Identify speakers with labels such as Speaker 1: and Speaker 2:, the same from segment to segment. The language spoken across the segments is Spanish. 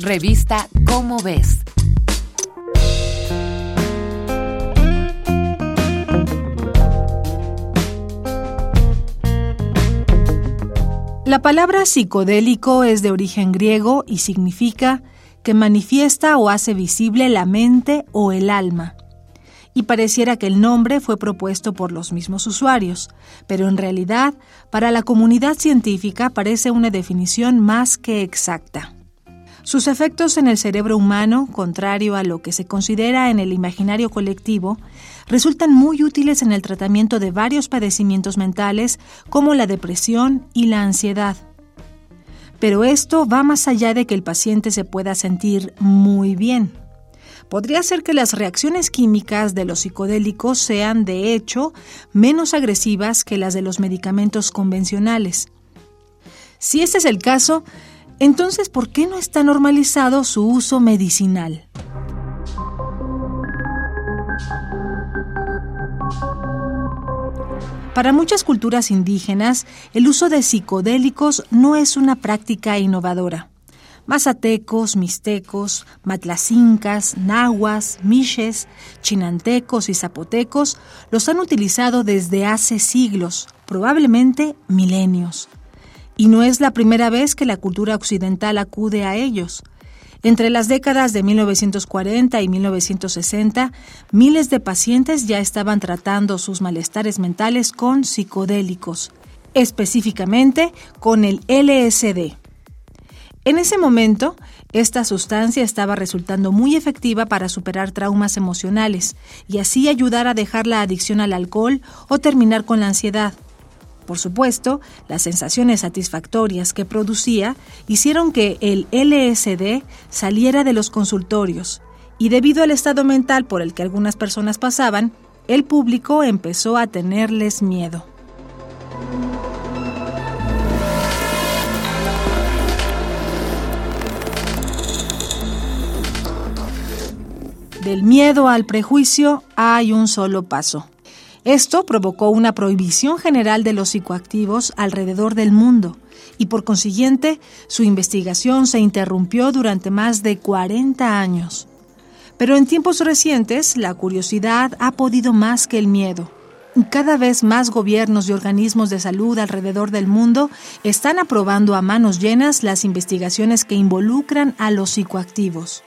Speaker 1: Revista Cómo ves.
Speaker 2: La palabra psicodélico es de origen griego y significa que manifiesta o hace visible la mente o el alma. Y pareciera que el nombre fue propuesto por los mismos usuarios, pero en realidad para la comunidad científica parece una definición más que exacta. Sus efectos en el cerebro humano, contrario a lo que se considera en el imaginario colectivo, resultan muy útiles en el tratamiento de varios padecimientos mentales como la depresión y la ansiedad. Pero esto va más allá de que el paciente se pueda sentir muy bien. Podría ser que las reacciones químicas de los psicodélicos sean, de hecho, menos agresivas que las de los medicamentos convencionales. Si ese es el caso, entonces, ¿por qué no está normalizado su uso medicinal? Para muchas culturas indígenas, el uso de psicodélicos no es una práctica innovadora. Mazatecos, mixtecos, matlacincas, nahuas, miches, chinantecos y zapotecos los han utilizado desde hace siglos, probablemente milenios y no es la primera vez que la cultura occidental acude a ellos. Entre las décadas de 1940 y 1960, miles de pacientes ya estaban tratando sus malestares mentales con psicodélicos, específicamente con el LSD. En ese momento, esta sustancia estaba resultando muy efectiva para superar traumas emocionales y así ayudar a dejar la adicción al alcohol o terminar con la ansiedad. Por supuesto, las sensaciones satisfactorias que producía hicieron que el LSD saliera de los consultorios y debido al estado mental por el que algunas personas pasaban, el público empezó a tenerles miedo. Del miedo al prejuicio hay un solo paso esto provocó una prohibición general de los psicoactivos alrededor del mundo y por consiguiente su investigación se interrumpió durante más de 40 años. Pero en tiempos recientes la curiosidad ha podido más que el miedo. Cada vez más gobiernos y organismos de salud alrededor del mundo están aprobando a manos llenas las investigaciones que involucran a los psicoactivos.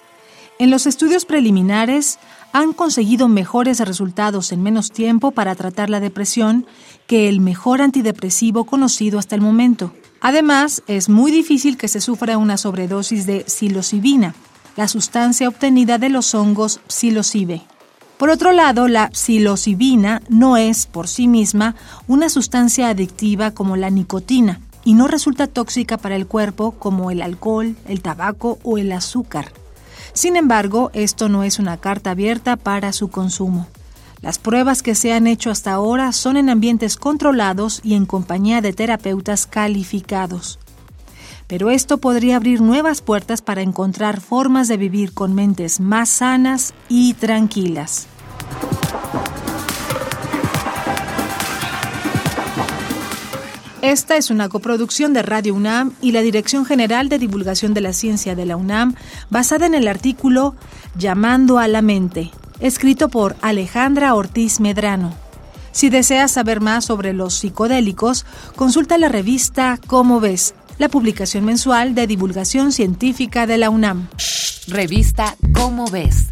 Speaker 2: En los estudios preliminares han conseguido mejores resultados en menos tiempo para tratar la depresión que el mejor antidepresivo conocido hasta el momento. Además, es muy difícil que se sufra una sobredosis de psilocibina, la sustancia obtenida de los hongos psilocibe. Por otro lado, la psilocibina no es, por sí misma, una sustancia adictiva como la nicotina y no resulta tóxica para el cuerpo como el alcohol, el tabaco o el azúcar. Sin embargo, esto no es una carta abierta para su consumo. Las pruebas que se han hecho hasta ahora son en ambientes controlados y en compañía de terapeutas calificados. Pero esto podría abrir nuevas puertas para encontrar formas de vivir con mentes más sanas y tranquilas. Esta es una coproducción de Radio UNAM y la Dirección General de Divulgación de la Ciencia de la UNAM, basada en el artículo Llamando a la Mente, escrito por Alejandra Ortiz Medrano. Si deseas saber más sobre los psicodélicos, consulta la revista Cómo ves, la publicación mensual de divulgación científica de la UNAM.
Speaker 1: Revista Cómo ves